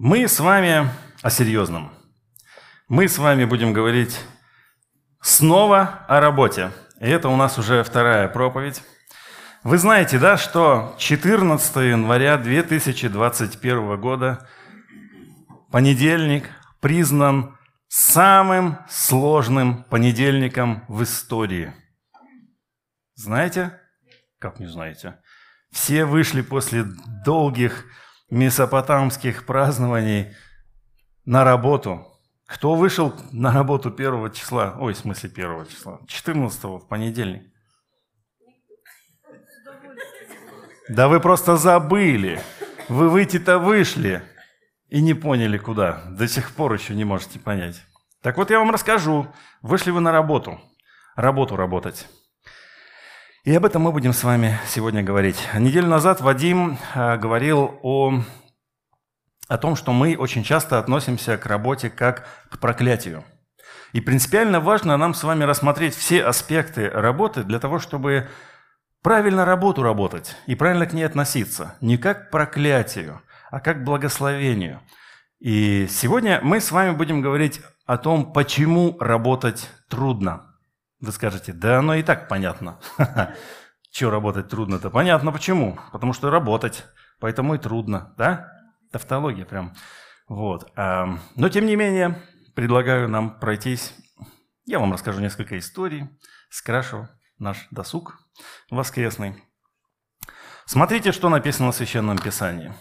Мы с вами о серьезном. Мы с вами будем говорить снова о работе. И это у нас уже вторая проповедь. Вы знаете, да, что 14 января 2021 года, понедельник, признан самым сложным понедельником в истории. Знаете? Как не знаете? Все вышли после долгих месопотамских празднований на работу. Кто вышел на работу первого числа? Ой, в смысле первого числа. 14 в понедельник. Да вы просто забыли. Вы выйти-то вышли и не поняли куда. До сих пор еще не можете понять. Так вот я вам расскажу. Вышли вы на работу. Работу работать. И об этом мы будем с вами сегодня говорить. Неделю назад Вадим а, говорил о, о том, что мы очень часто относимся к работе как к проклятию. И принципиально важно нам с вами рассмотреть все аспекты работы для того, чтобы правильно работу работать и правильно к ней относиться. Не как к проклятию, а как к благословению. И сегодня мы с вами будем говорить о том, почему работать трудно – вы скажете, да оно и так понятно. Чего работать трудно-то? Понятно почему. Потому что работать, поэтому и трудно, да? Тавтология прям. Вот. Но тем не менее, предлагаю нам пройтись. Я вам расскажу несколько историй, скрашу наш досуг воскресный. Смотрите, что написано в Священном Писании.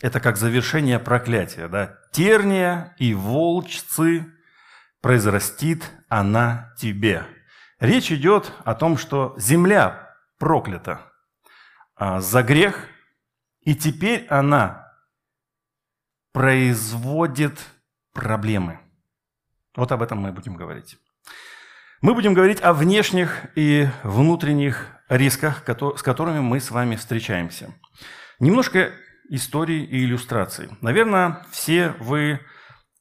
Это как завершение проклятия. Да? Терния и волчцы произрастит она тебе. Речь идет о том, что земля проклята а, за грех, и теперь она производит проблемы. Вот об этом мы будем говорить. Мы будем говорить о внешних и внутренних рисках, с которыми мы с вами встречаемся. Немножко истории и иллюстраций. Наверное, все вы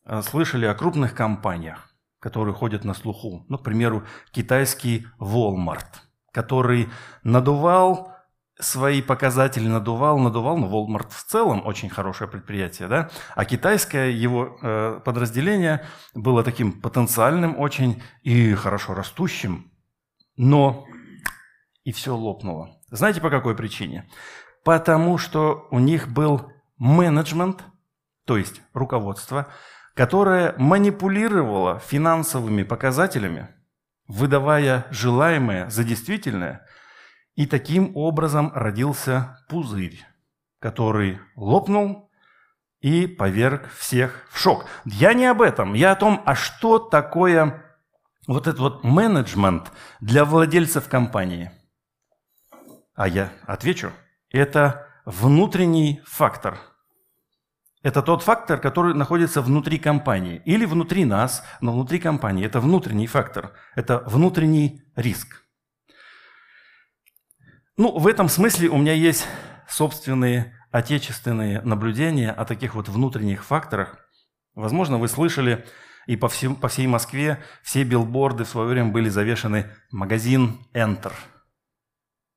а, слышали о крупных компаниях которые ходят на слуху. Ну, к примеру, китайский Walmart, который надувал свои показатели, надувал, надувал, но Walmart в целом очень хорошее предприятие, да, а китайское его э, подразделение было таким потенциальным очень и хорошо растущим, но и все лопнуло. Знаете, по какой причине? Потому что у них был менеджмент, то есть руководство, которая манипулировала финансовыми показателями, выдавая желаемое за действительное, и таким образом родился пузырь, который лопнул и поверг всех в шок. Я не об этом, я о том, а что такое вот этот вот менеджмент для владельцев компании. А я отвечу, это внутренний фактор – это тот фактор, который находится внутри компании. Или внутри нас, но внутри компании. Это внутренний фактор. Это внутренний риск. Ну, в этом смысле у меня есть собственные отечественные наблюдения о таких вот внутренних факторах. Возможно, вы слышали, и по, всем, по всей Москве все билборды в свое время были завешены «Магазин Enter».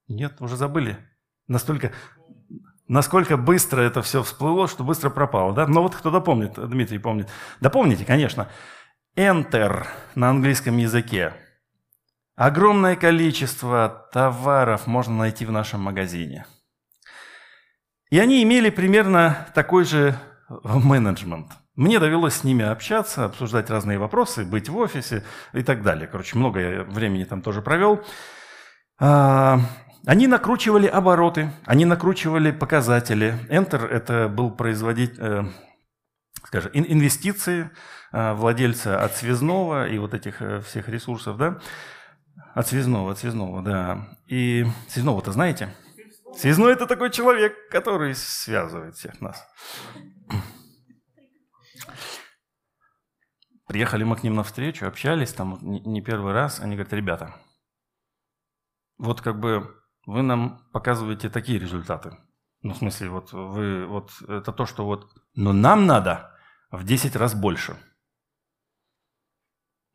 Нет, уже забыли. Настолько насколько быстро это все всплыло, что быстро пропало. Да? Но вот кто допомнит, Дмитрий помнит. Да помните, конечно. Enter на английском языке. Огромное количество товаров можно найти в нашем магазине. И они имели примерно такой же менеджмент. Мне довелось с ними общаться, обсуждать разные вопросы, быть в офисе и так далее. Короче, много времени там тоже провел. Они накручивали обороты, они накручивали показатели. Enter – это был производить, э, скажем, инвестиции э, владельца от связного и вот этих э, всех ресурсов, да? От связного, от связного, да. И связного-то знаете? Связной – это такой человек, который связывает всех нас. Приехали мы к ним навстречу, общались там не первый раз. Они говорят, ребята, вот как бы вы нам показываете такие результаты. Ну, в смысле, вот вы, вот это то, что вот, но нам надо в 10 раз больше.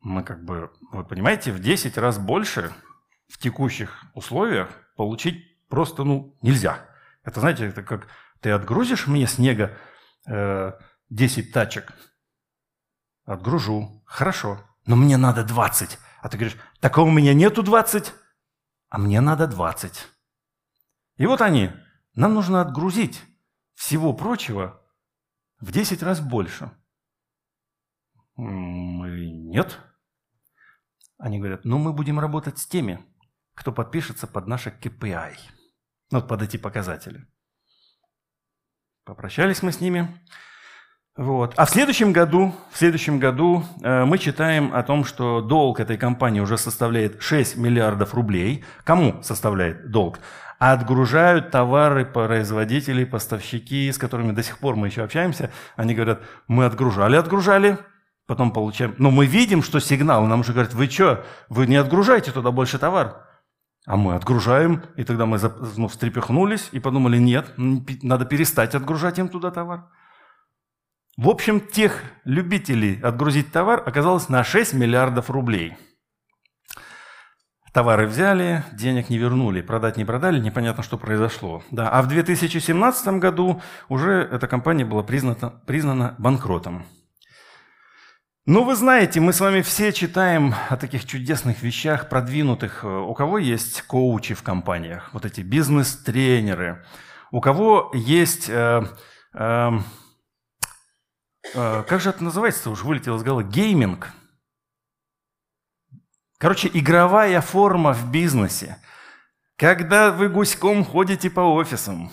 Мы как бы, вы понимаете, в 10 раз больше в текущих условиях получить просто, ну, нельзя. Это, знаете, это как ты отгрузишь мне снега э, 10 тачек. Отгружу. Хорошо. Но мне надо 20. А ты говоришь, так у меня нету 20, а мне надо 20. И вот они. Нам нужно отгрузить всего прочего в 10 раз больше. Нет. Они говорят, ну мы будем работать с теми, кто подпишется под наши KPI, ну, под эти показатели. Попрощались мы с ними. Вот. А в следующем году, в следующем году э, мы читаем о том, что долг этой компании уже составляет 6 миллиардов рублей. Кому составляет долг? Отгружают товары производители, поставщики, с которыми до сих пор мы еще общаемся. Они говорят, мы отгружали, отгружали, потом получаем. Но мы видим, что сигнал, нам уже говорят, вы что, вы не отгружаете туда больше товар. А мы отгружаем, и тогда мы ну, встрепехнулись и подумали, нет, надо перестать отгружать им туда товар. В общем, тех любителей отгрузить товар оказалось на 6 миллиардов рублей. Товары взяли, денег не вернули, продать не продали, непонятно, что произошло. Да. А в 2017 году уже эта компания была признана, признана банкротом. Ну, вы знаете, мы с вами все читаем о таких чудесных вещах, продвинутых. У кого есть коучи в компаниях, вот эти бизнес-тренеры, у кого есть... Э, э, как же это называется уже вылетело из головы? Гейминг. Короче, игровая форма в бизнесе. Когда вы гуськом ходите по офисам.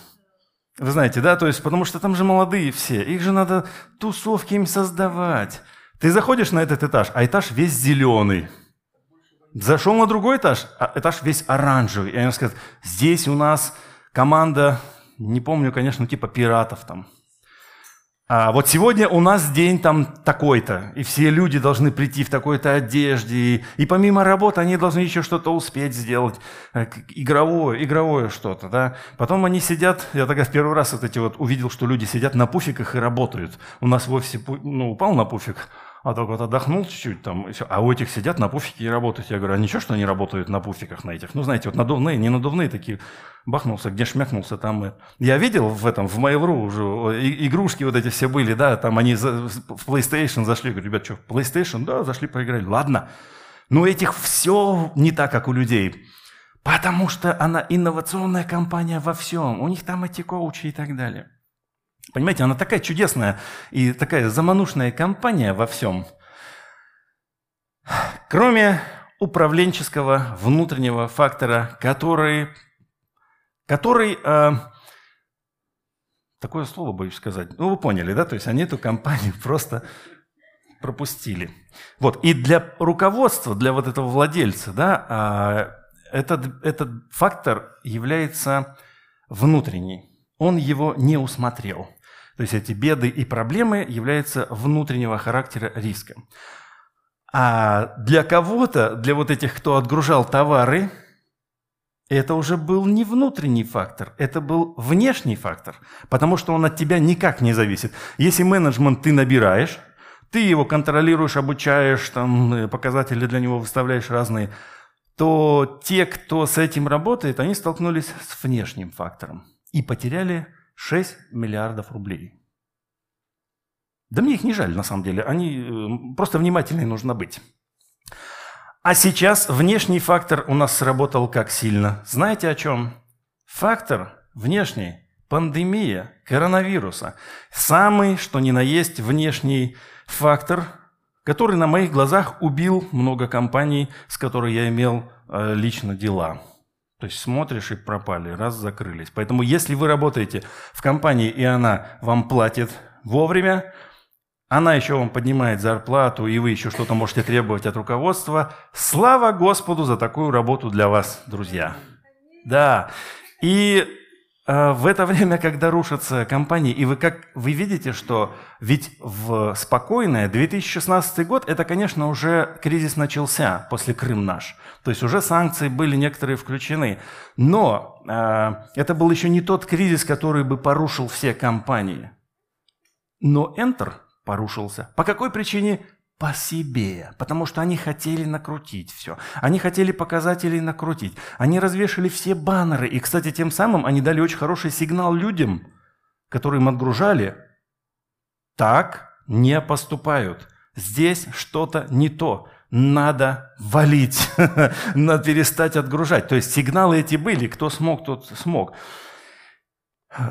Вы знаете, да? То есть, потому что там же молодые все. Их же надо тусовки им создавать. Ты заходишь на этот этаж, а этаж весь зеленый. Зашел на другой этаж, а этаж весь оранжевый. И они скажут, здесь у нас команда, не помню, конечно, типа пиратов там. А вот сегодня у нас день там такой-то, и все люди должны прийти в такой-то одежде, и, и помимо работы они должны еще что-то успеть сделать, э, игровое, игровое что-то, да. Потом они сидят, я тогда в первый раз вот эти вот увидел, что люди сидят на пуфиках и работают. У нас в офисе ну, упал на пуфик, а только вот отдохнул чуть-чуть там, и все. а у этих сидят на пуфике и работают. Я говорю, а ничего, что они работают на пуфиках на этих? Ну, знаете, вот надувные, не надувные такие, бахнулся, где шмякнулся, там. И... Я видел в этом, в Mail.ru уже, и, игрушки вот эти все были, да, там они за, в PlayStation зашли. говорю, ребят, что, в PlayStation? Да, зашли, поиграли. Ладно. Но этих все не так, как у людей. Потому что она инновационная компания во всем. У них там эти коучи и так далее. Понимаете, она такая чудесная и такая заманушная компания во всем. Кроме управленческого внутреннего фактора, который, который э, такое слово боюсь сказать, ну вы поняли, да, то есть они эту компанию просто пропустили. Вот, и для руководства, для вот этого владельца, да, э, этот, этот фактор является внутренний. Он его не усмотрел. То есть эти беды и проблемы являются внутреннего характера риска. А для кого-то, для вот этих, кто отгружал товары, это уже был не внутренний фактор, это был внешний фактор, потому что он от тебя никак не зависит. Если менеджмент ты набираешь, ты его контролируешь, обучаешь, там, э, показатели для него выставляешь разные, то те, кто с этим работает, они столкнулись с внешним фактором и потеряли 6 миллиардов рублей. Да мне их не жаль, на самом деле. Они э, просто внимательнее нужно быть. А сейчас внешний фактор у нас сработал как сильно. Знаете о чем? Фактор внешний – пандемия коронавируса. Самый, что ни на есть, внешний фактор, который на моих глазах убил много компаний, с которыми я имел э, лично дела. То есть смотришь и пропали, раз закрылись. Поэтому если вы работаете в компании, и она вам платит вовремя, она еще вам поднимает зарплату, и вы еще что-то можете требовать от руководства, слава Господу за такую работу для вас, друзья. Да. И в это время, когда рушатся компании, и вы как вы видите, что ведь в спокойное 2016 год, это, конечно, уже кризис начался после Крым наш. То есть уже санкции были некоторые включены. Но э, это был еще не тот кризис, который бы порушил все компании. Но Enter порушился. По какой причине? По себе, потому что они хотели накрутить все. Они хотели показателей накрутить. Они развешали все баннеры. И, кстати, тем самым они дали очень хороший сигнал людям, которые им отгружали. Так не поступают. Здесь что-то не то. Надо валить, надо перестать отгружать. То есть сигналы эти были, кто смог, тот смог.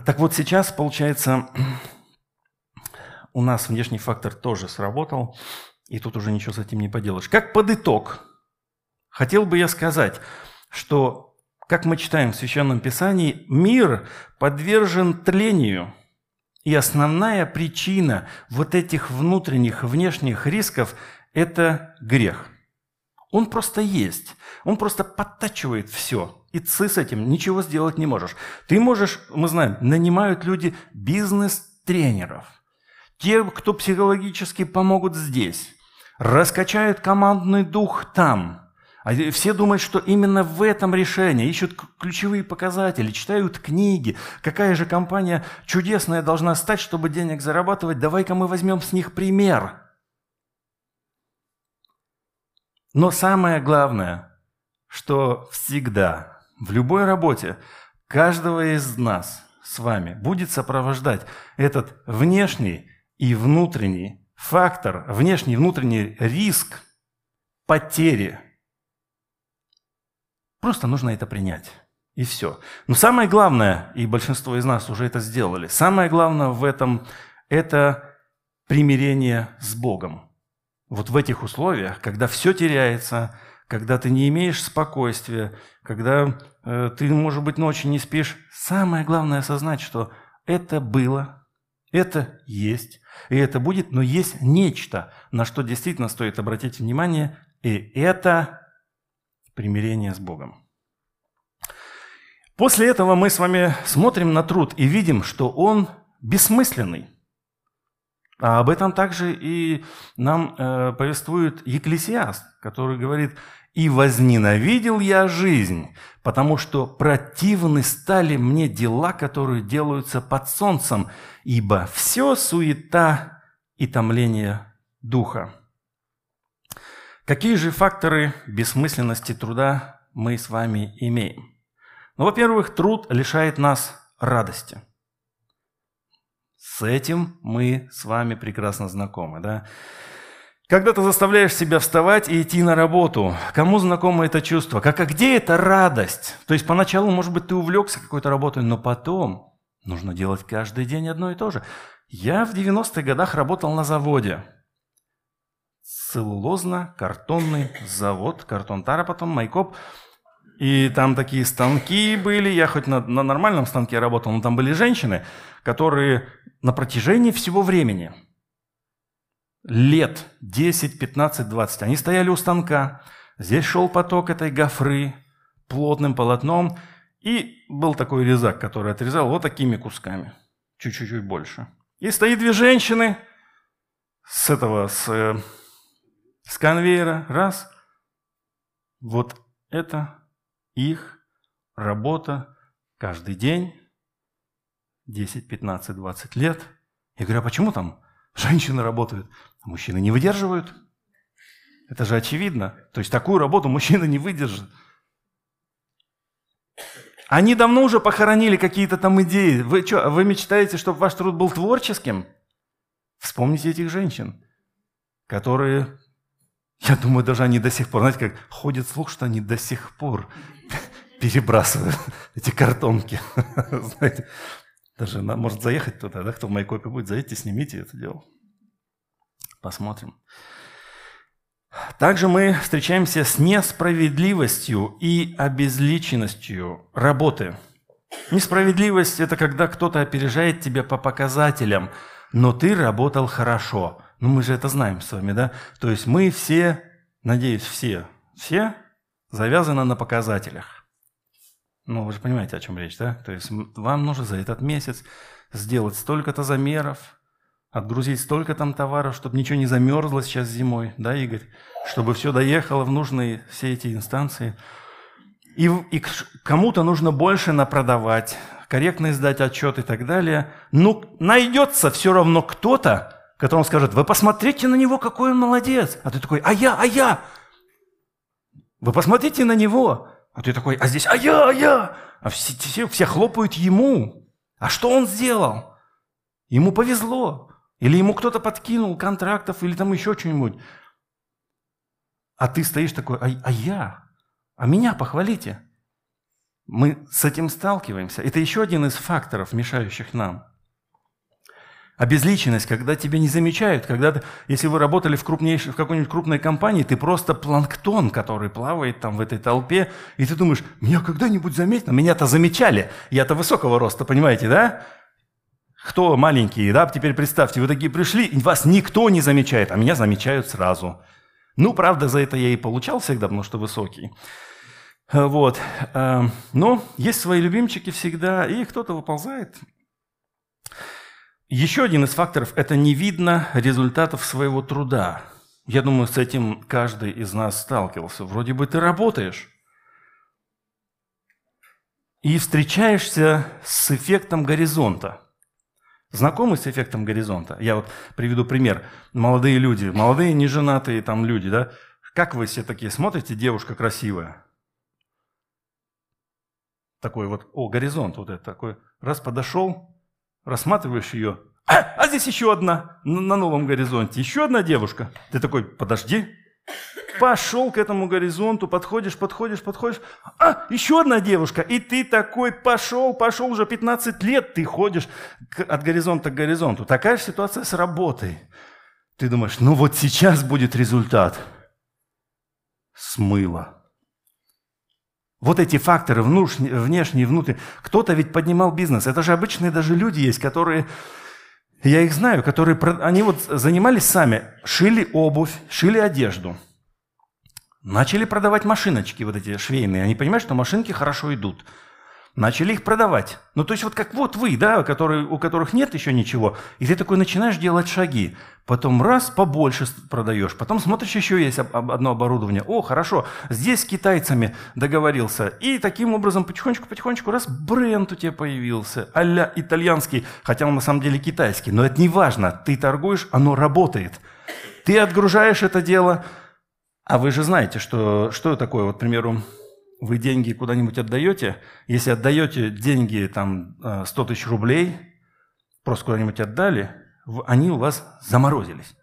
Так вот сейчас, получается, у нас внешний фактор тоже сработал, и тут уже ничего с этим не поделаешь. Как под итог, хотел бы я сказать, что, как мы читаем в Священном Писании, мир подвержен тлению – и основная причина вот этих внутренних, внешних рисков – это грех. Он просто есть. Он просто подтачивает все. И ты с этим ничего сделать не можешь. Ты можешь, мы знаем, нанимают люди бизнес-тренеров. Те, кто психологически помогут здесь. Раскачают командный дух там – а все думают, что именно в этом решении, ищут ключевые показатели, читают книги. Какая же компания чудесная должна стать, чтобы денег зарабатывать? Давай-ка мы возьмем с них пример. Но самое главное, что всегда, в любой работе, каждого из нас с вами будет сопровождать этот внешний и внутренний фактор, внешний внутренний риск потери – Просто нужно это принять. И все. Но самое главное, и большинство из нас уже это сделали, самое главное в этом – это примирение с Богом. Вот в этих условиях, когда все теряется, когда ты не имеешь спокойствия, когда э, ты, может быть, ночью не спишь, самое главное осознать, что это было, это есть, и это будет, но есть нечто, на что действительно стоит обратить внимание, и это примирение с Богом. После этого мы с вами смотрим на труд и видим, что он бессмысленный. А об этом также и нам э, повествует Екклесиаст, который говорит, «И возненавидел я жизнь, потому что противны стали мне дела, которые делаются под солнцем, ибо все суета и томление духа». Какие же факторы бессмысленности труда мы с вами имеем? Ну, во-первых, труд лишает нас радости. С этим мы с вами прекрасно знакомы, да? Когда ты заставляешь себя вставать и идти на работу, кому знакомо это чувство? Как, а где эта радость? То есть поначалу, может быть, ты увлекся какой-то работой, но потом нужно делать каждый день одно и то же. Я в 90-х годах работал на заводе целлулозно-картонный завод, картон Тара, потом Майкоп. И там такие станки были, я хоть на, на нормальном станке работал, но там были женщины, которые на протяжении всего времени, лет 10, 15, 20, они стояли у станка, здесь шел поток этой гофры плотным полотном, и был такой резак, который отрезал вот такими кусками, чуть-чуть больше. И стоит две женщины с этого, с э, с конвейера, раз. Вот это их работа каждый день, 10, 15, 20 лет. Я говорю, а почему там женщины работают, а мужчины не выдерживают? Это же очевидно. То есть такую работу мужчина не выдержит. Они давно уже похоронили какие-то там идеи. Вы что, вы мечтаете, чтобы ваш труд был творческим? Вспомните этих женщин, которые я думаю, даже они до сих пор, знаете, как ходит слух, что они до сих пор перебрасывают эти картонки. Знаете, даже может заехать туда, да, кто в моей копии будет, заедьте, снимите это дело. Посмотрим. Также мы встречаемся с несправедливостью и обезличенностью работы. Несправедливость – это когда кто-то опережает тебя по показателям, но ты работал хорошо. Ну, мы же это знаем с вами, да? То есть мы все, надеюсь, все, все завязаны на показателях. Ну, вы же понимаете, о чем речь, да? То есть вам нужно за этот месяц сделать столько-то замеров, отгрузить столько там товаров, чтобы ничего не замерзло сейчас зимой, да, Игорь? Чтобы все доехало в нужные все эти инстанции. И, и кому-то нужно больше напродавать, корректно издать отчет и так далее. Ну, найдется все равно кто-то, которому скажет, вы посмотрите на него, какой он молодец. А ты такой, а я, а я. Вы посмотрите на него. А ты такой, а здесь, а я, а я. А все, все, все хлопают ему. А что он сделал? Ему повезло. Или ему кто-то подкинул контрактов или там еще что-нибудь. А ты стоишь такой, а, а я? А меня похвалите. Мы с этим сталкиваемся. Это еще один из факторов, мешающих нам. Обезличенность, когда тебя не замечают, когда, ты, если вы работали в, крупнейшей, в какой-нибудь крупной компании, ты просто планктон, который плавает там в этой толпе, и ты думаешь, меня когда-нибудь заметно? Меня-то замечали, я-то высокого роста, понимаете, да? Кто маленькие, да? Теперь представьте, вы такие пришли, вас никто не замечает, а меня замечают сразу. Ну, правда, за это я и получал всегда, потому что высокий. Вот. Э, но есть свои любимчики всегда, и кто-то выползает. Еще один из факторов – это не видно результатов своего труда. Я думаю, с этим каждый из нас сталкивался. Вроде бы ты работаешь и встречаешься с эффектом горизонта. Знакомы с эффектом горизонта? Я вот приведу пример. Молодые люди, молодые неженатые там люди, да? Как вы все такие смотрите, девушка красивая? Такой вот, о, горизонт вот это такой. Раз подошел, рассматриваешь ее, а, а здесь еще одна на, на новом горизонте, еще одна девушка. Ты такой, подожди, Пошел к этому горизонту, подходишь, подходишь, подходишь. А, еще одна девушка. И ты такой пошел, пошел уже 15 лет, ты ходишь от горизонта к горизонту. Такая же ситуация с работой. Ты думаешь, ну вот сейчас будет результат. Смыло. Вот эти факторы, внешние, внутренние. Кто-то ведь поднимал бизнес. Это же обычные даже люди есть, которые, я их знаю, которые, они вот занимались сами, шили обувь, шили одежду – Начали продавать машиночки вот эти швейные. Они понимают, что машинки хорошо идут. Начали их продавать. Ну, то есть вот как вот вы, да, которые, у которых нет еще ничего, и ты такой начинаешь делать шаги. Потом раз, побольше продаешь. Потом смотришь, еще есть одно оборудование. О, хорошо, здесь с китайцами договорился. И таким образом потихонечку-потихонечку раз бренд у тебя появился. а итальянский, хотя он на самом деле китайский. Но это не важно. Ты торгуешь, оно работает. Ты отгружаешь это дело – а вы же знаете, что, что такое, вот, к примеру, вы деньги куда-нибудь отдаете, если отдаете деньги, там, 100 э, тысяч рублей, просто куда-нибудь отдали, они у вас заморозились.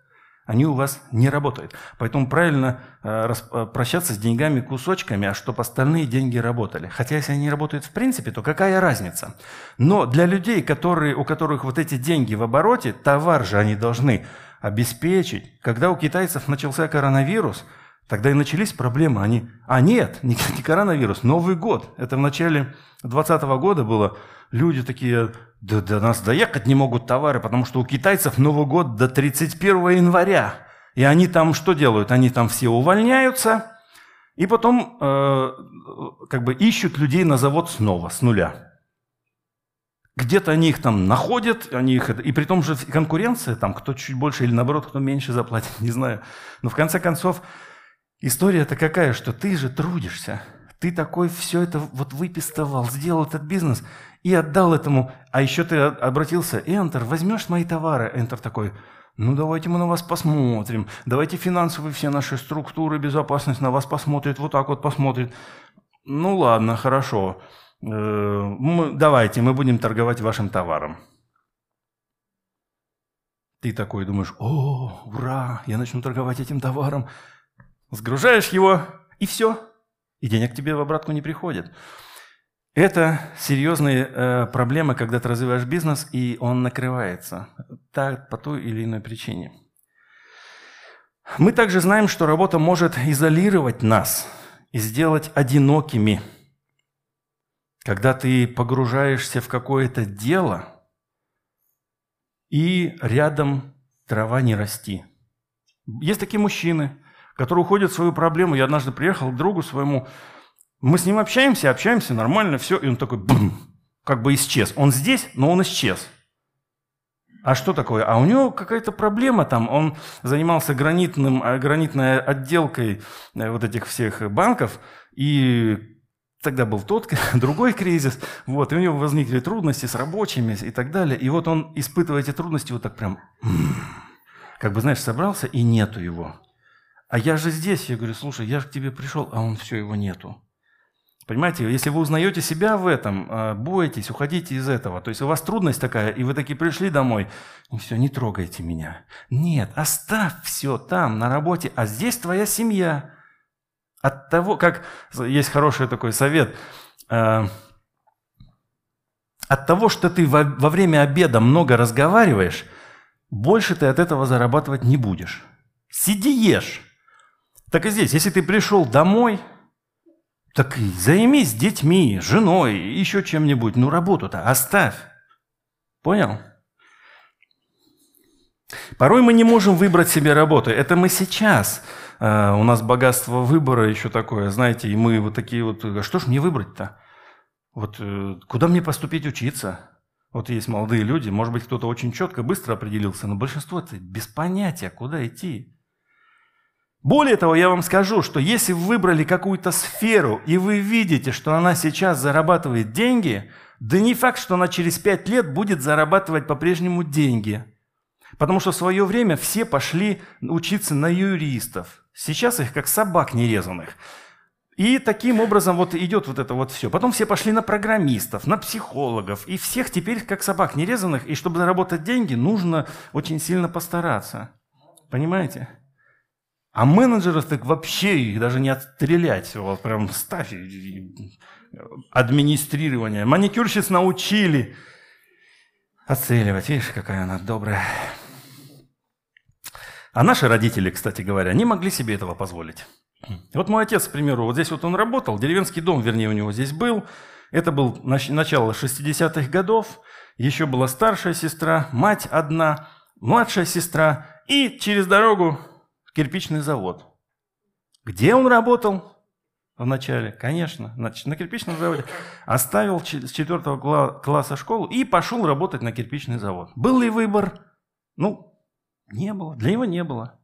Они у вас не работают. Поэтому правильно э, э, прощаться с деньгами кусочками, а чтобы остальные деньги работали. Хотя если они работают в принципе, то какая разница? Но для людей, которые, у которых вот эти деньги в обороте, товар же они должны обеспечить. Когда у китайцев начался коронавирус – Тогда и начались проблемы. Они, а нет, не, не коронавирус, Новый год. Это в начале 2020 года было. Люди такие, да до нас доехать не могут товары, потому что у китайцев Новый год до 31 января. И они там что делают? Они там все увольняются, и потом э, как бы ищут людей на завод снова, с нуля. Где-то они их там находят, они их, и при том же конкуренция, там кто чуть больше или наоборот, кто меньше заплатит, не знаю. Но в конце концов, История-то какая, что ты же трудишься. Ты такой все это вот выпистовал, сделал этот бизнес и отдал этому. А еще ты обратился, Enter, возьмешь мои товары? Enter такой, ну давайте мы на вас посмотрим. Давайте финансовые все наши структуры, безопасность на вас посмотрит, вот так вот посмотрит. Ну ладно, хорошо. Э, мы, давайте, мы будем торговать вашим товаром. Ты такой думаешь, о, ура, я начну торговать этим товаром сгружаешь его, и все. И денег тебе в обратку не приходит. Это серьезные э, проблемы, когда ты развиваешь бизнес, и он накрывается так, по той или иной причине. Мы также знаем, что работа может изолировать нас и сделать одинокими. Когда ты погружаешься в какое-то дело, и рядом трава не расти. Есть такие мужчины, который уходит в свою проблему. Я однажды приехал к другу своему, мы с ним общаемся, общаемся нормально, все, и он такой, бум, как бы исчез. Он здесь, но он исчез. А что такое? А у него какая-то проблема там. Он занимался гранитным, э, гранитной отделкой э, вот этих всех банков, и тогда был тот, другой кризис, вот, и у него возникли трудности с рабочими и так далее. И вот он, испытывая эти трудности, вот так прям, как бы, знаешь, собрался, и нету его. А я же здесь. Я говорю, слушай, я же к тебе пришел, а он все, его нету. Понимаете, если вы узнаете себя в этом, э, бойтесь, уходите из этого. То есть у вас трудность такая, и вы таки пришли домой, и все, не трогайте меня. Нет, оставь все там, на работе, а здесь твоя семья. От того, как есть хороший такой совет, э, от того, что ты во, время обеда много разговариваешь, больше ты от этого зарабатывать не будешь. Сиди ешь. Так и здесь, если ты пришел домой, так займись детьми, женой, еще чем-нибудь. Ну, работу-то оставь. Понял? Порой мы не можем выбрать себе работу. Это мы сейчас. Uh, у нас богатство выбора еще такое, знаете, и мы вот такие вот, а что ж мне выбрать-то? Вот uh, куда мне поступить учиться? Вот есть молодые люди, может быть, кто-то очень четко, быстро определился, но большинство это без понятия, куда идти. Более того, я вам скажу, что если вы выбрали какую-то сферу, и вы видите, что она сейчас зарабатывает деньги, да не факт, что она через пять лет будет зарабатывать по-прежнему деньги. Потому что в свое время все пошли учиться на юристов. Сейчас их как собак нерезанных. И таким образом вот идет вот это вот все. Потом все пошли на программистов, на психологов. И всех теперь как собак нерезанных. И чтобы заработать деньги, нужно очень сильно постараться. Понимаете? А менеджеров так вообще их даже не отстрелять. Вот прям ставь администрирование. Маникюрщиц научили отстреливать. Видишь, какая она добрая. А наши родители, кстати говоря, не могли себе этого позволить. Вот мой отец, к примеру, вот здесь вот он работал, деревенский дом, вернее, у него здесь был. Это был начало 60-х годов. Еще была старшая сестра, мать одна, младшая сестра. И через дорогу кирпичный завод. Где он работал вначале? Конечно, на, на кирпичном заводе. Оставил с четвертого класса школу и пошел работать на кирпичный завод. Был ли выбор? Ну, не было. Для него не было.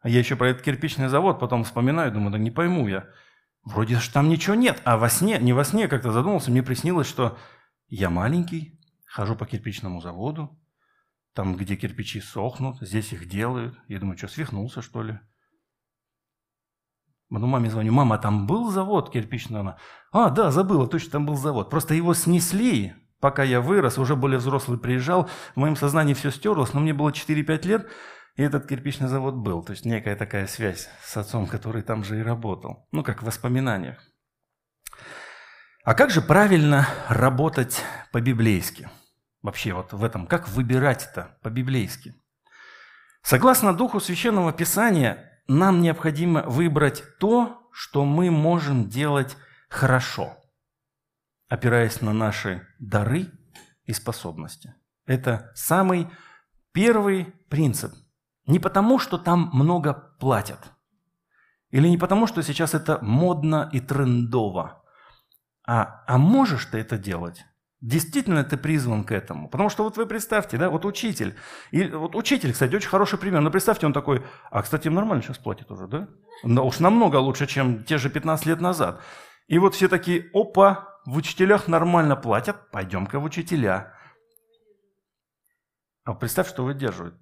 А я еще про этот кирпичный завод потом вспоминаю, думаю, да не пойму я. Вроде же там ничего нет. А во сне, не во сне как-то задумался, мне приснилось, что я маленький, хожу по кирпичному заводу, там, где кирпичи сохнут, здесь их делают. Я думаю, что, свихнулся, что ли? Ну, маме звоню, мама, там был завод кирпичный? Она, а, да, забыла, точно там был завод. Просто его снесли, пока я вырос, уже более взрослый приезжал, в моем сознании все стерлось, но мне было 4-5 лет, и этот кирпичный завод был. То есть некая такая связь с отцом, который там же и работал. Ну, как в воспоминаниях. А как же правильно работать по-библейски? Вообще вот в этом, как выбирать это по-библейски. Согласно Духу Священного Писания, нам необходимо выбрать то, что мы можем делать хорошо, опираясь на наши дары и способности. Это самый первый принцип. Не потому, что там много платят, или не потому, что сейчас это модно и трендово, а, а можешь ты это делать Действительно ты призван к этому. Потому что вот вы представьте, да, вот учитель. И вот учитель, кстати, очень хороший пример. Но представьте, он такой, а, кстати, им нормально сейчас платит уже, да? Но уж намного лучше, чем те же 15 лет назад. И вот все такие, опа, в учителях нормально платят, пойдем-ка в учителя. А представь, что выдерживает.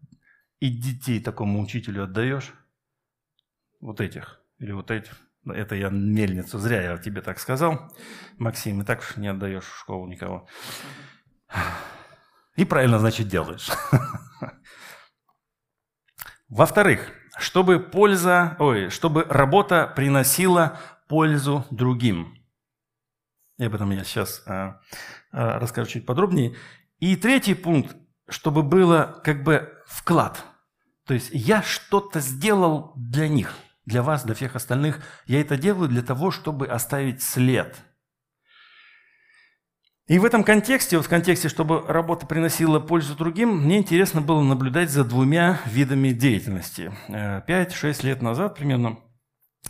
И детей такому учителю отдаешь, вот этих или вот этих. Это я мельницу, зря я тебе так сказал. Максим, и так уж не отдаешь в школу никого. И правильно, значит, делаешь. Во-вторых, чтобы польза, ой, чтобы работа приносила пользу другим. И об этом я сейчас а, а, расскажу чуть подробнее. И третий пункт, чтобы было как бы вклад. То есть я что-то сделал для них – для вас, для всех остальных. Я это делаю для того, чтобы оставить след. И в этом контексте, вот в контексте, чтобы работа приносила пользу другим, мне интересно было наблюдать за двумя видами деятельности. Э, пять-шесть лет назад примерно,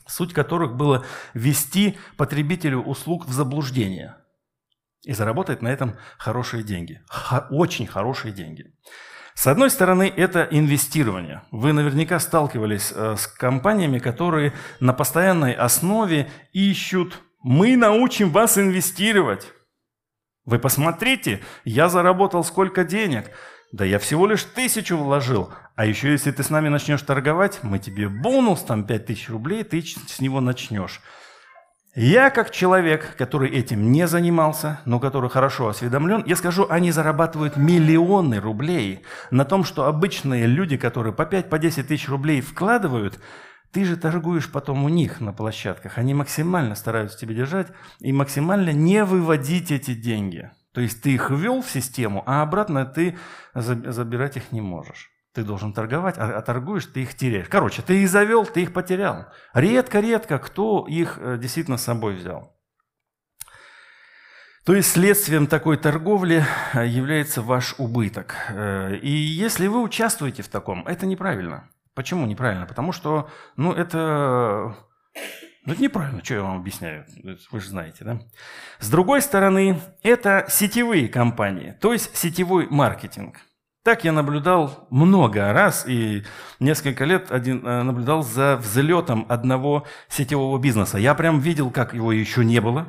суть которых было ввести потребителю услуг в заблуждение и заработать на этом хорошие деньги. очень хорошие деньги. С одной стороны, это инвестирование. Вы наверняка сталкивались э, с компаниями, которые на постоянной основе ищут «мы научим вас инвестировать». Вы посмотрите, я заработал сколько денег. Да я всего лишь тысячу вложил. А еще если ты с нами начнешь торговать, мы тебе бонус, там 5000 рублей, ты с него начнешь. Я, как человек, который этим не занимался, но который хорошо осведомлен, я скажу, они зарабатывают миллионы рублей на том, что обычные люди, которые по 5-10 по тысяч рублей вкладывают, ты же торгуешь потом у них на площадках. Они максимально стараются тебя держать и максимально не выводить эти деньги. То есть ты их ввел в систему, а обратно ты забирать их не можешь. Ты должен торговать, а, а торгуешь, ты их теряешь. Короче, ты их завел, ты их потерял. Редко-редко кто их э, действительно с собой взял. То есть следствием такой торговли э, является ваш убыток. Э, и если вы участвуете в таком, это неправильно. Почему неправильно? Потому что, ну, это, ну, это неправильно, что я вам объясняю, вы же знаете, да? С другой стороны, это сетевые компании, то есть сетевой маркетинг – так я наблюдал много раз и несколько лет один, э, наблюдал за взлетом одного сетевого бизнеса. Я прям видел, как его еще не было.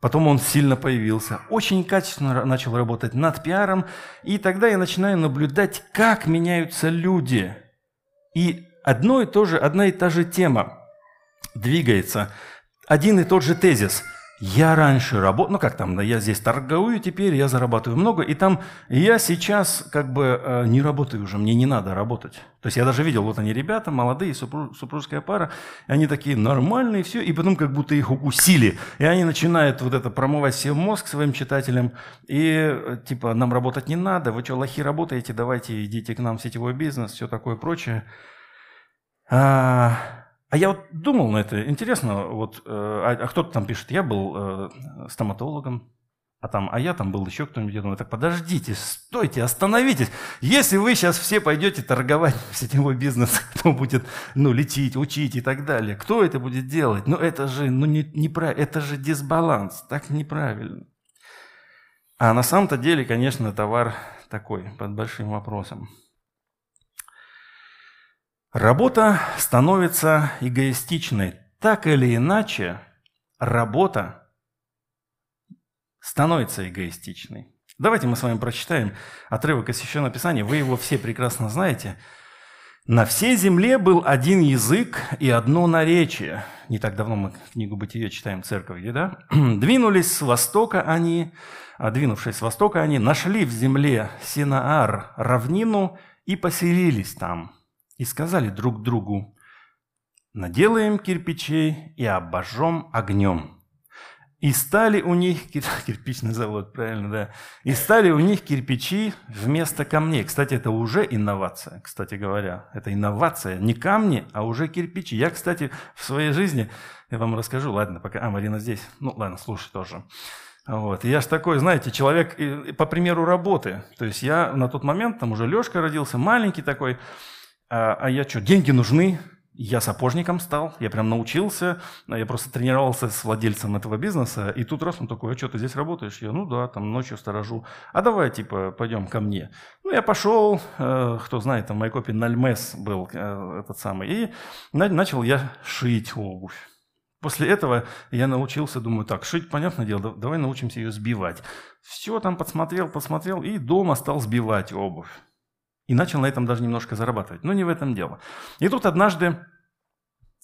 Потом он сильно появился. Очень качественно начал работать над пиаром. И тогда я начинаю наблюдать, как меняются люди. И одно и то же, одна и та же тема двигается. Один и тот же тезис – я раньше работал, ну как там, я здесь торгую теперь, я зарабатываю много, и там я сейчас как бы э, не работаю уже, мне не надо работать. То есть я даже видел, вот они ребята, молодые, супружеская пара, и они такие нормальные, все, и потом как будто их укусили, и они начинают вот это промывать себе мозг своим читателям, и э, типа нам работать не надо, вы что, лохи работаете, давайте идите к нам в сетевой бизнес, все такое прочее. А, а я вот думал на это, интересно, вот, э, а, а кто-то там пишет, я был э, стоматологом, а там, а я там был еще кто-нибудь. Я думаю, так подождите, стойте, остановитесь. Если вы сейчас все пойдете торговать в сетевой бизнес, кто будет, ну, лететь, учить и так далее, кто это будет делать? Ну, это же, ну, не, неправильно, это же дисбаланс, так неправильно. А на самом-то деле, конечно, товар такой, под большим вопросом. Работа становится эгоистичной. Так или иначе, работа становится эгоистичной. Давайте мы с вами прочитаем отрывок из Священного Писания. Вы его все прекрасно знаете. «На всей земле был один язык и одно наречие». Не так давно мы книгу «Бытие» читаем в церкви, да? «Двинулись с востока они, а двинувшись с востока они, нашли в земле Синаар равнину и поселились там» и сказали друг другу, «Наделаем кирпичей и обожжем огнем». И стали у них, кирпичный завод, правильно, да, и стали у них кирпичи вместо камней. Кстати, это уже инновация, кстати говоря. Это инновация, не камни, а уже кирпичи. Я, кстати, в своей жизни, я вам расскажу, ладно, пока, а, Марина здесь, ну, ладно, слушай тоже. Вот. я ж такой, знаете, человек по примеру работы. То есть я на тот момент, там уже Лешка родился, маленький такой, а, а я что, деньги нужны? Я сапожником стал, я прям научился, я просто тренировался с владельцем этого бизнеса, и тут раз он такой, а что, ты здесь работаешь? Я, ну да, там ночью сторожу. А давай, типа, пойдем ко мне. Ну, я пошел, э, кто знает, там в Майкопе Нальмес был э, этот самый, и начал я шить обувь. После этого я научился, думаю, так, шить, понятное дело, давай научимся ее сбивать. Все там подсмотрел, посмотрел, и дома стал сбивать обувь. И начал на этом даже немножко зарабатывать. Но не в этом дело. И тут однажды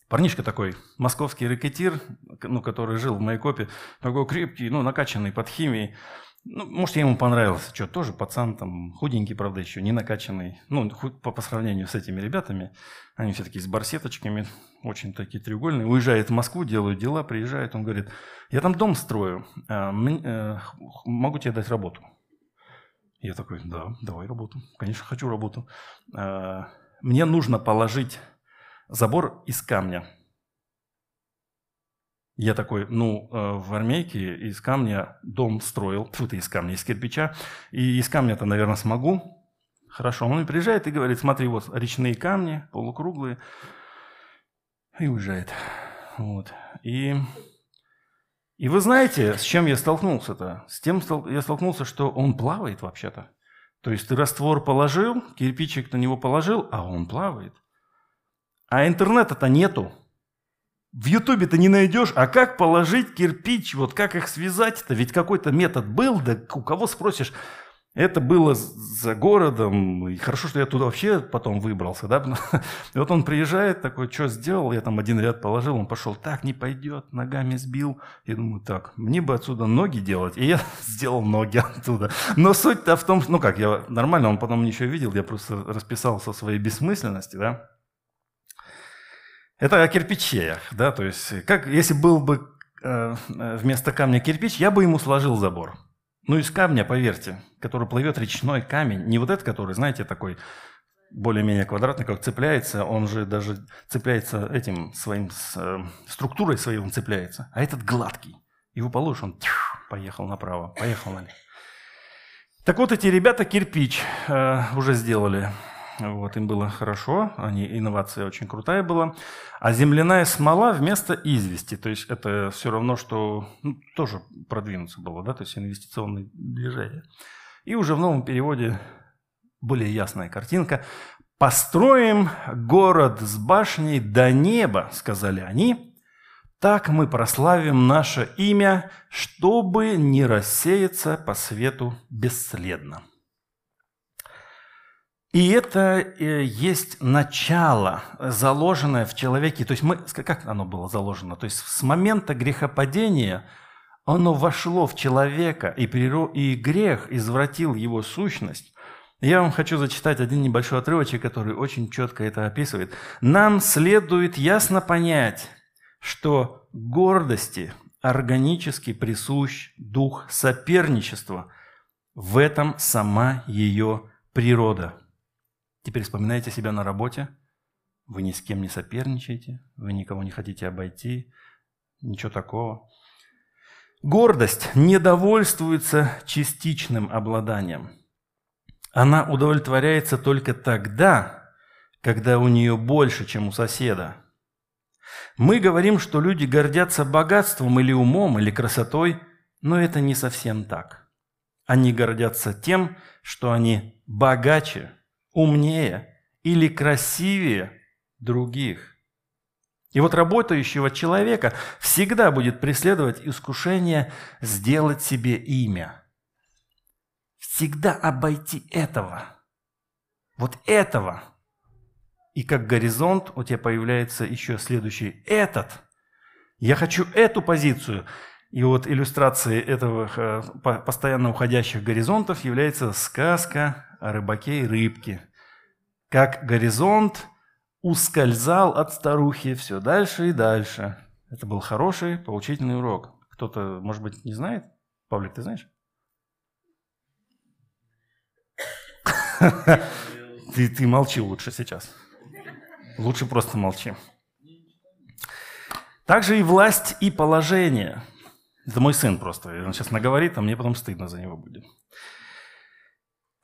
парнишка такой, московский рэкетир, ну, который жил в Майкопе, такой крепкий, ну, накачанный под химией. Ну, может, я ему понравился. Что, тоже пацан там, худенький, правда, еще, не накачанный. Ну, по, по сравнению с этими ребятами. Они все такие с барсеточками, очень такие треугольные. Уезжает в Москву, делают дела, приезжает. Он говорит, я там дом строю, а, э, могу тебе дать работу. Я такой, да, давай работу. Конечно, хочу работу. А, мне нужно положить забор из камня. Я такой, ну, э, в армейке из камня дом строил, тут из камня, из кирпича, и из камня-то, наверное, смогу. Хорошо, он приезжает и говорит, смотри, вот речные камни, полукруглые, и уезжает. Вот. И и вы знаете, с чем я столкнулся-то? С тем я столкнулся, что он плавает вообще-то. То есть ты раствор положил, кирпичик на него положил, а он плавает. А интернета-то нету. В Ютубе ты не найдешь, а как положить кирпич, вот как их связать-то? Ведь какой-то метод был, да у кого спросишь, Это было за городом, и хорошо, что я туда вообще потом выбрался, да, и вот он приезжает, такой, что сделал, я там один ряд положил, он пошел, так, не пойдет, ногами сбил, я думаю, так, мне бы отсюда ноги делать, и я сделал ноги оттуда, но суть-то в том, ну как, я нормально, он потом ничего видел, я просто расписался своей бессмысленности, да, это о кирпичах, да, то есть, как, если был бы э, вместо камня кирпич, я бы ему сложил забор, ну, из камня, поверьте, который плывет речной камень, не вот этот, который, знаете, такой более-менее квадратный, как цепляется, он же даже цепляется этим своим, с, э, структурой своей он цепляется, а этот гладкий. Его положишь, он тьф, поехал направо, поехал налево. Так вот, эти ребята кирпич э, уже сделали. Вот, им было хорошо, они, инновация очень крутая была. А земляная смола вместо извести, то есть это все равно, что ну, тоже продвинуться было, да, то есть инвестиционное движение. И уже в новом переводе более ясная картинка. «Построим город с башней до неба», — сказали они, «так мы прославим наше имя, чтобы не рассеяться по свету бесследно». И это э, есть начало, заложенное в человеке. То есть мы, как оно было заложено? То есть с момента грехопадения оно вошло в человека, и, и грех извратил его сущность. Я вам хочу зачитать один небольшой отрывочек, который очень четко это описывает. Нам следует ясно понять, что гордости органически присущ дух соперничества. В этом сама ее природа – Теперь вспоминайте себя на работе. Вы ни с кем не соперничаете, вы никого не хотите обойти, ничего такого. Гордость не довольствуется частичным обладанием. Она удовлетворяется только тогда, когда у нее больше, чем у соседа. Мы говорим, что люди гордятся богатством или умом, или красотой, но это не совсем так. Они гордятся тем, что они богаче, умнее или красивее других. И вот работающего человека всегда будет преследовать искушение сделать себе имя. Всегда обойти этого. Вот этого. И как горизонт у тебя появляется еще следующий этот. Я хочу эту позицию. И вот иллюстрацией этого э, постоянно уходящих горизонтов является сказка о рыбаке и рыбке. Как горизонт ускользал от старухи все дальше и дальше. Это был хороший, поучительный урок. Кто-то, может быть, не знает? Павлик, ты знаешь? Ты, ты молчи лучше сейчас. Лучше просто молчи. Также и власть, и положение – это мой сын просто. Он сейчас наговорит, а мне потом стыдно за него будет.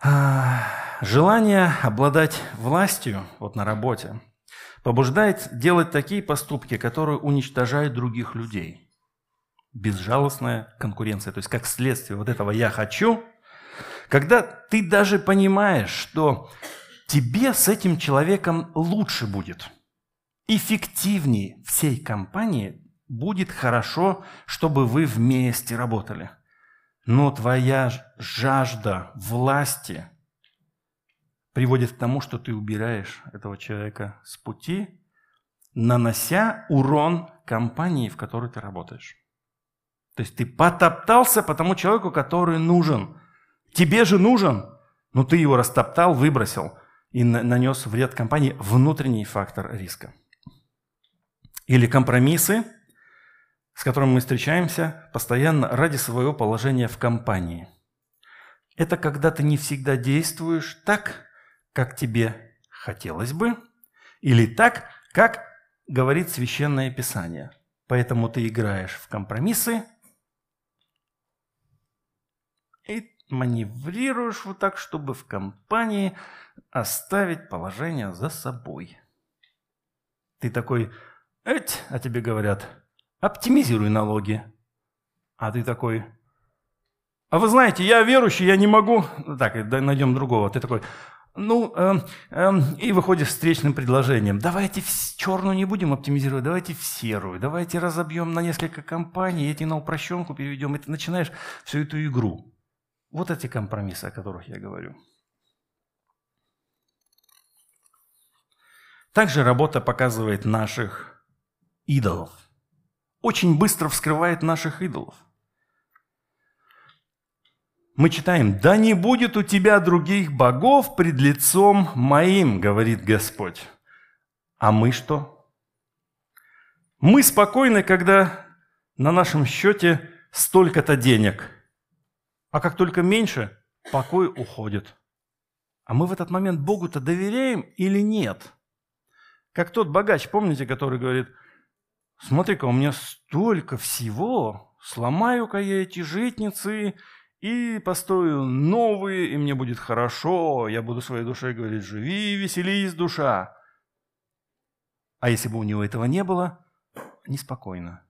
А, желание обладать властью вот на работе побуждает делать такие поступки, которые уничтожают других людей. Безжалостная конкуренция. То есть как следствие вот этого «я хочу», когда ты даже понимаешь, что тебе с этим человеком лучше будет, эффективнее всей компании будет хорошо, чтобы вы вместе работали. Но твоя жажда власти приводит к тому, что ты убираешь этого человека с пути, нанося урон компании, в которой ты работаешь. То есть ты потоптался по тому человеку, который нужен. Тебе же нужен, но ты его растоптал, выбросил и нанес вред компании внутренний фактор риска. Или компромиссы – с которым мы встречаемся постоянно ради своего положения в компании. Это когда ты не всегда действуешь так, как тебе хотелось бы, или так, как говорит Священное Писание. Поэтому ты играешь в компромиссы и маневрируешь вот так, чтобы в компании оставить положение за собой. Ты такой, эть, а тебе говорят – оптимизируй налоги. А ты такой, а вы знаете, я верующий, я не могу. Так, найдем другого. Ты такой, ну, э, э, и выходишь встречным предложением. Давайте в черную не будем оптимизировать, давайте в серую. Давайте разобьем на несколько компаний, эти на упрощенку переведем. И ты начинаешь всю эту игру. Вот эти компромиссы, о которых я говорю. Также работа показывает наших идолов. Очень быстро вскрывает наших идолов. Мы читаем, «Да не будет у тебя других богов пред лицом моим, говорит Господь». А мы что? Мы спокойны, когда на нашем счете столько-то денег. А как только меньше, покой уходит. А мы в этот момент Богу-то доверяем или нет? Как тот богач, помните, который говорит, смотри-ка, у меня столько всего, сломаю-ка я эти житницы и построю новые, и мне будет хорошо, я буду своей душе говорить, живи, веселись, душа. А если бы у него этого не было, неспокойно.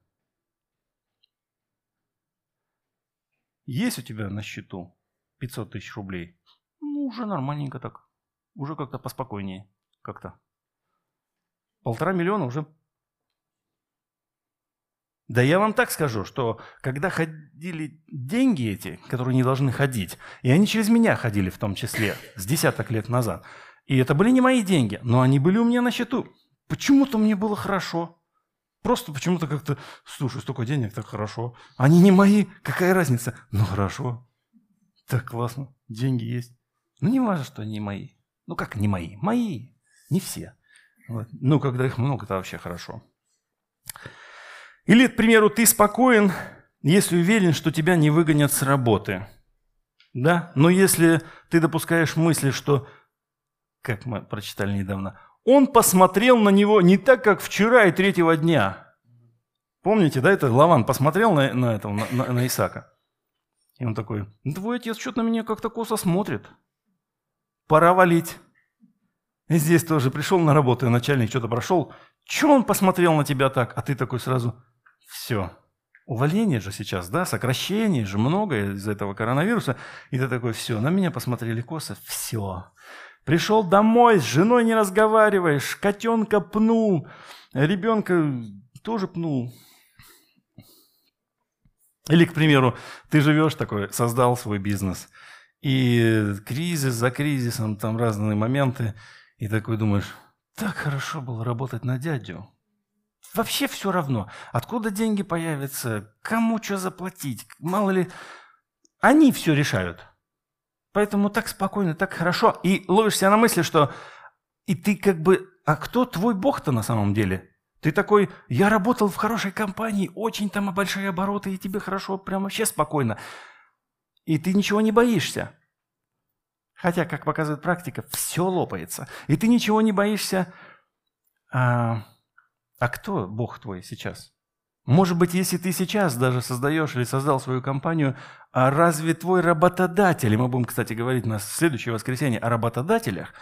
Есть у тебя на счету 500 тысяч рублей? Ну, уже нормальненько так. Уже как-то поспокойнее. Как-то. Полтора миллиона уже. Да я вам так скажу, что когда ходили деньги эти, которые не должны ходить, и они через меня ходили в том числе, с десяток лет назад, и это были не мои деньги, но они были у меня на счету. Почему-то мне было хорошо. Просто почему-то как-то, слушай, столько денег, так хорошо. Они не мои, какая разница? Ну хорошо, так классно, деньги есть. Ну не важно, что они мои. Ну как не мои? Мои, не все. Вот. Ну когда их много, это вообще хорошо. Или, к примеру, ты спокоен, если уверен, что тебя не выгонят с работы. Да? Но если ты допускаешь мысли, что, как мы прочитали недавно, он посмотрел на него не так, как вчера и третьего дня. Помните, да, это Лаван посмотрел на, на этого, на, на, Исака. И он такой, твой отец что-то на меня как-то косо смотрит. Пора валить. И здесь тоже пришел на работу, и начальник что-то прошел. Че он посмотрел на тебя так? А ты такой сразу, все. Увольнение же сейчас, да, сокращение же много из-за этого коронавируса. И ты такой, все, на меня посмотрели косо, все. Пришел домой, с женой не разговариваешь, котенка пнул, ребенка тоже пнул. Или, к примеру, ты живешь такой, создал свой бизнес, и кризис за кризисом, там разные моменты, и такой думаешь, так хорошо было работать на дядю. Вообще все равно, откуда деньги появятся, кому что заплатить, мало ли. Они все решают. Поэтому так спокойно, так хорошо. И ловишь себя на мысли, что и ты как бы, а кто твой бог-то на самом деле? Ты такой, я работал в хорошей компании, очень там большие обороты, и тебе хорошо, прям вообще спокойно. И ты ничего не боишься. Хотя, как показывает практика, все лопается. И ты ничего не боишься. А, а кто Бог твой сейчас? Может быть, если ты сейчас даже создаешь или создал свою компанию, а разве твой работодатель, и мы будем, кстати, говорить на следующее воскресенье о работодателях,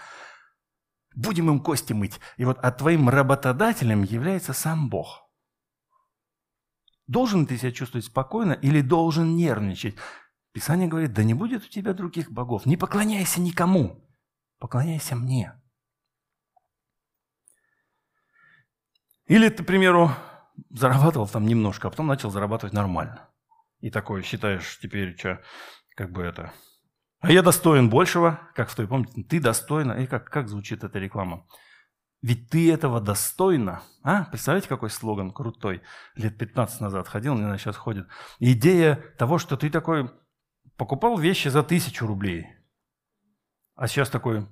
будем им кости мыть. И вот а твоим работодателем является сам Бог. Должен ты себя чувствовать спокойно или должен нервничать? Писание говорит, да не будет у тебя других богов. Не поклоняйся никому, поклоняйся мне. Или к примеру, зарабатывал там немножко, а потом начал зарабатывать нормально. И такое считаешь теперь, что, как бы это... А я достоин большего, как в той, помните, ты достойна. И как, как звучит эта реклама? Ведь ты этого достойна. А? Представляете, какой слоган крутой? Лет 15 назад ходил, не знаю, сейчас ходит. Идея того, что ты такой покупал вещи за тысячу рублей. А сейчас такой,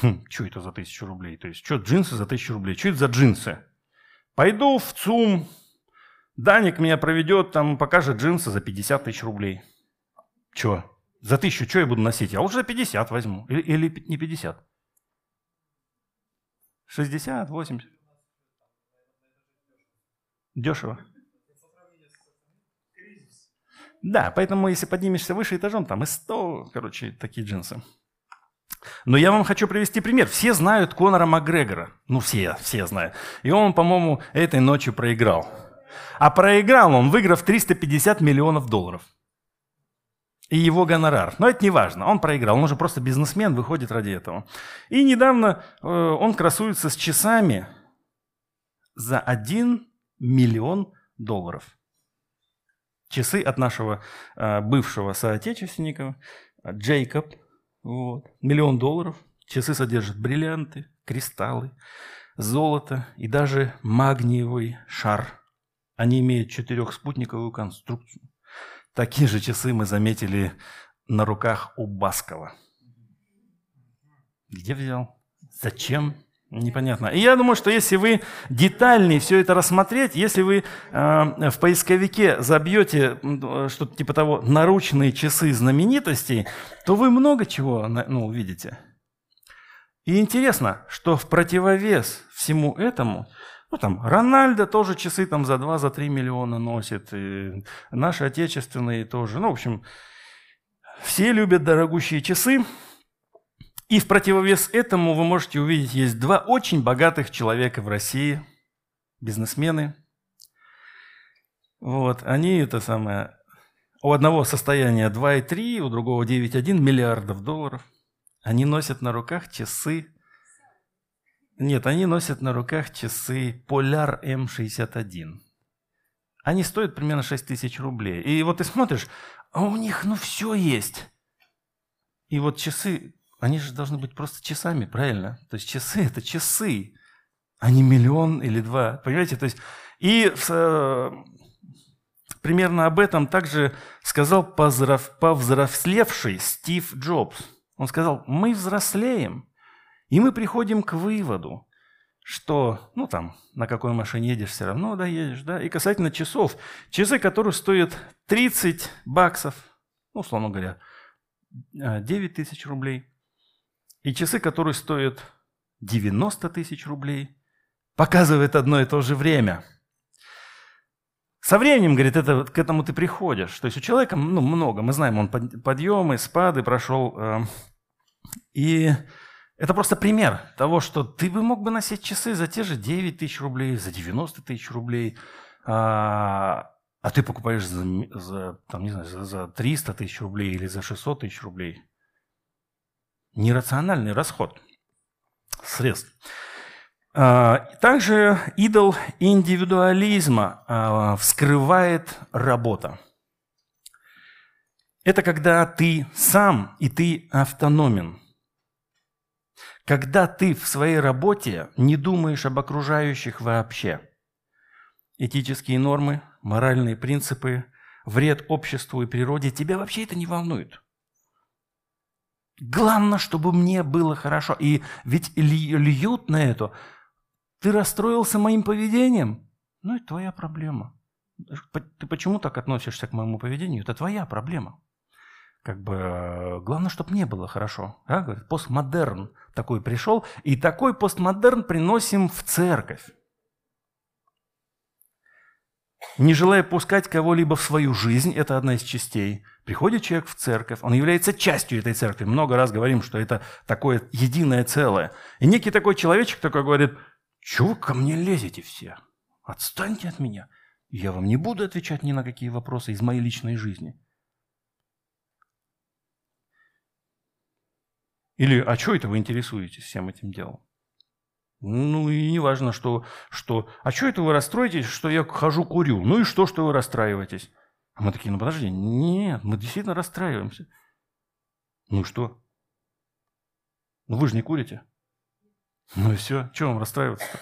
хм, что это за тысячу рублей? То есть, что джинсы за тысячу рублей? Что это за джинсы? Пойду в ЦУМ, Даник меня проведет, там покажет джинсы за 50 тысяч рублей. Че? За тысячу что я буду носить? Я лучше за 50 возьму. Или, или не 50. 60, 80. Дешево. Да, поэтому если поднимешься выше этажом, там и 100, короче, такие джинсы. Но я вам хочу привести пример. Все знают Конора Макгрегора. Ну, все, все знают. И он, по-моему, этой ночью проиграл. А проиграл он, выиграв 350 миллионов долларов. И его гонорар. Но это не важно. Он проиграл. Он уже просто бизнесмен, выходит ради этого. И недавно э, он красуется с часами за 1 миллион долларов. Часы от нашего э, бывшего соотечественника Джейкоб. Вот. Миллион долларов. Часы содержат бриллианты, кристаллы, золото и даже магниевый шар. Они имеют четырехспутниковую конструкцию. Такие же часы мы заметили на руках у Баскова. Где взял? Зачем? Непонятно. И я думаю, что если вы детальнее все это рассмотреть, если вы э, в поисковике забьете что-то типа того наручные часы знаменитостей, то вы много чего ну, увидите. И интересно, что в противовес всему этому, ну там, Рональдо тоже часы там за 2-3 за 3 миллиона носит, и наши отечественные тоже. Ну, в общем, все любят дорогущие часы, и в противовес этому вы можете увидеть, есть два очень богатых человека в России, бизнесмены. Вот, они это самое, у одного состояние 2,3, у другого 9,1 миллиардов долларов. Они носят на руках часы. Нет, они носят на руках часы Polar M61. Они стоят примерно 6 тысяч рублей. И вот ты смотришь, а у них ну все есть. И вот часы они же должны быть просто часами, правильно? То есть часы – это часы, а не миллион или два. Понимаете? То есть, и э, примерно об этом также сказал позрав, повзрослевший Стив Джобс. Он сказал, мы взрослеем, и мы приходим к выводу, что, ну там, на какой машине едешь, все равно доедешь, да. И касательно часов, часы, которые стоят 30 баксов, ну, условно говоря, 9 э, тысяч рублей – и часы, которые стоят 90 тысяч рублей, показывают одно и то же время. Со временем, говорит, это, к этому ты приходишь. То есть у человека ну, много. Мы знаем, он подъемы, спады прошел. Э, и это просто пример того, что ты бы мог бы носить часы за те же 9 тысяч рублей, за 90 тысяч рублей, а, а ты покупаешь за, за, там, не знаю, за, за 300 тысяч рублей или за 600 тысяч рублей нерациональный расход средств. А, также идол индивидуализма а, вскрывает работа. Это когда ты сам и ты автономен. Когда ты в своей работе не думаешь об окружающих вообще. Этические нормы, моральные принципы, вред обществу и природе тебя вообще это не волнует. Главное, чтобы мне было хорошо. И ведь льют на это. Ты расстроился моим поведением? Ну, это твоя проблема. Ты почему так относишься к моему поведению? Это твоя проблема. Как бы, э, главное, чтобы мне было хорошо. Да? Постмодерн такой пришел, и такой постмодерн приносим в церковь. Не желая пускать кого-либо в свою жизнь, это одна из частей. Приходит человек в церковь, он является частью этой церкви. Много раз говорим, что это такое единое целое. И некий такой человечек такой говорит, чего ко мне лезете все? Отстаньте от меня. Я вам не буду отвечать ни на какие вопросы из моей личной жизни. Или, а что это вы интересуетесь всем этим делом? Ну и не важно, что, что... А что это вы расстроитесь, что я хожу курю? Ну и что, что вы расстраиваетесь? А мы такие, ну подожди, нет, мы действительно расстраиваемся. Ну и что? Ну вы же не курите. Ну и все, что вам расстраиваться-то?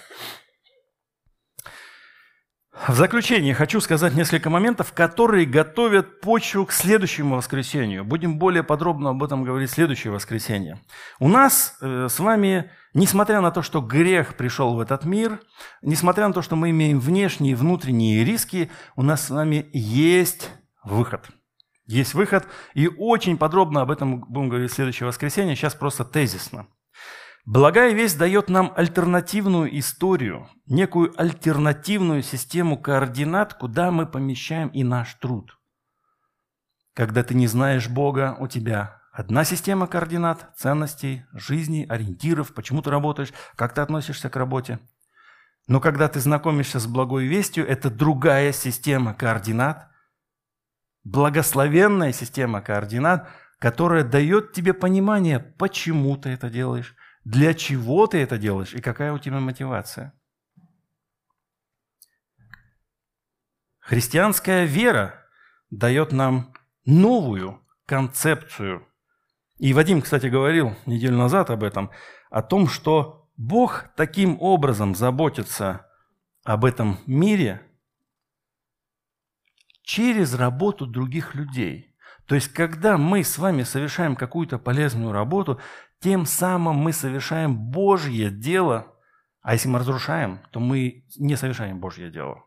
В заключение хочу сказать несколько моментов, которые готовят почву к следующему воскресению. Будем более подробно об этом говорить в следующее воскресенье. У нас э, с вами, несмотря на то, что грех пришел в этот мир, несмотря на то, что мы имеем внешние и внутренние риски, у нас с вами есть выход. Есть выход, и очень подробно об этом будем говорить в следующее воскресенье, сейчас просто тезисно. Благая весть дает нам альтернативную историю, некую альтернативную систему координат, куда мы помещаем и наш труд. Когда ты не знаешь Бога, у тебя одна система координат, ценностей, жизни, ориентиров, почему ты работаешь, как ты относишься к работе. Но когда ты знакомишься с благой вестью, это другая система координат, благословенная система координат, которая дает тебе понимание, почему ты это делаешь, для чего ты это делаешь и какая у тебя мотивация. Христианская вера дает нам новую концепцию. И Вадим, кстати, говорил неделю назад об этом, о том, что Бог таким образом заботится об этом мире через работу других людей. То есть, когда мы с вами совершаем какую-то полезную работу, тем самым мы совершаем Божье дело, а если мы разрушаем, то мы не совершаем Божье дело.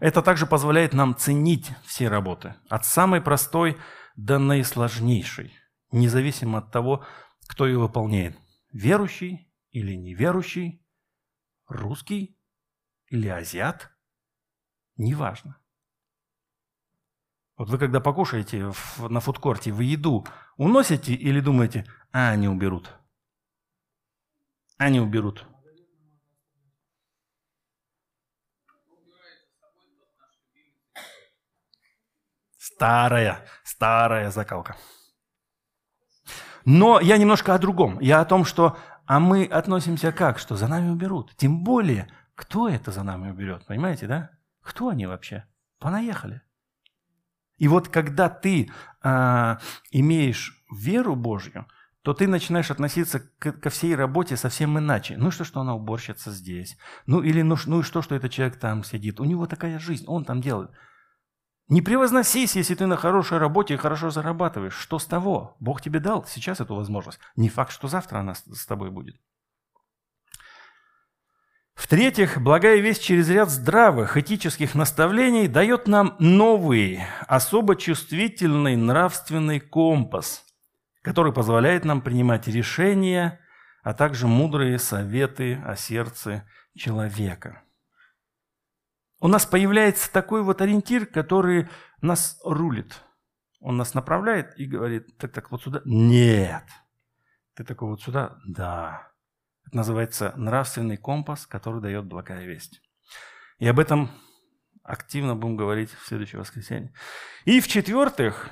Это также позволяет нам ценить все работы, от самой простой до наисложнейшей, независимо от того, кто ее выполняет. Верующий или неверующий, русский или азиат, неважно. Вот вы когда покушаете на фудкорте, вы еду уносите или думаете, а, они уберут? Они уберут. Старая, старая закалка. Но я немножко о другом. Я о том, что а мы относимся как? Что за нами уберут. Тем более, кто это за нами уберет? Понимаете, да? Кто они вообще? Понаехали. И вот когда ты а, имеешь веру Божью, то ты начинаешь относиться к, ко всей работе совсем иначе. Ну что, что она уборщица здесь? Ну или ну, ну и что, что этот человек там сидит? У него такая жизнь, он там делает. Не превозносись, если ты на хорошей работе и хорошо зарабатываешь. Что с того? Бог тебе дал сейчас эту возможность. Не факт, что завтра она с тобой будет. В-третьих, благая весть через ряд здравых этических наставлений дает нам новый, особо чувствительный нравственный компас, который позволяет нам принимать решения, а также мудрые советы о сердце человека у нас появляется такой вот ориентир, который нас рулит. Он нас направляет и говорит, так, так, вот сюда. Нет. Ты такой вот сюда? Да. Это называется нравственный компас, который дает благая весть. И об этом активно будем говорить в следующее воскресенье. И в-четвертых,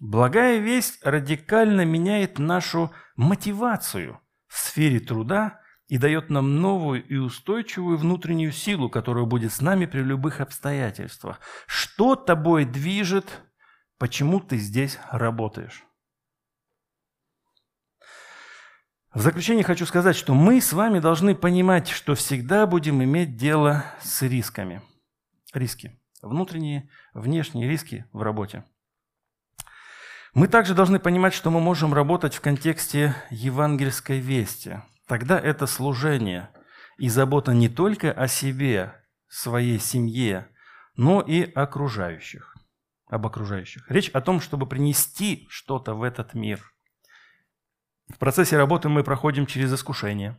благая весть радикально меняет нашу мотивацию в сфере труда и дает нам новую и устойчивую внутреннюю силу, которая будет с нами при любых обстоятельствах. Что тобой движет, почему ты здесь работаешь? В заключение хочу сказать, что мы с вами должны понимать, что всегда будем иметь дело с рисками. Риски. Внутренние, внешние риски в работе. Мы также должны понимать, что мы можем работать в контексте евангельской вести – тогда это служение и забота не только о себе, своей семье, но и окружающих, об окружающих. Речь о том, чтобы принести что-то в этот мир. В процессе работы мы проходим через искушения,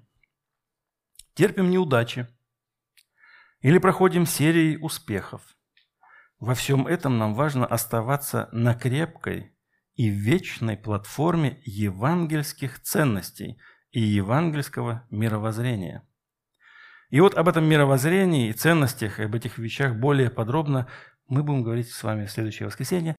терпим неудачи или проходим серии успехов. Во всем этом нам важно оставаться на крепкой и вечной платформе евангельских ценностей – и евангельского мировоззрения. И вот об этом мировоззрении и ценностях, об этих вещах более подробно мы будем говорить с вами в следующее воскресенье.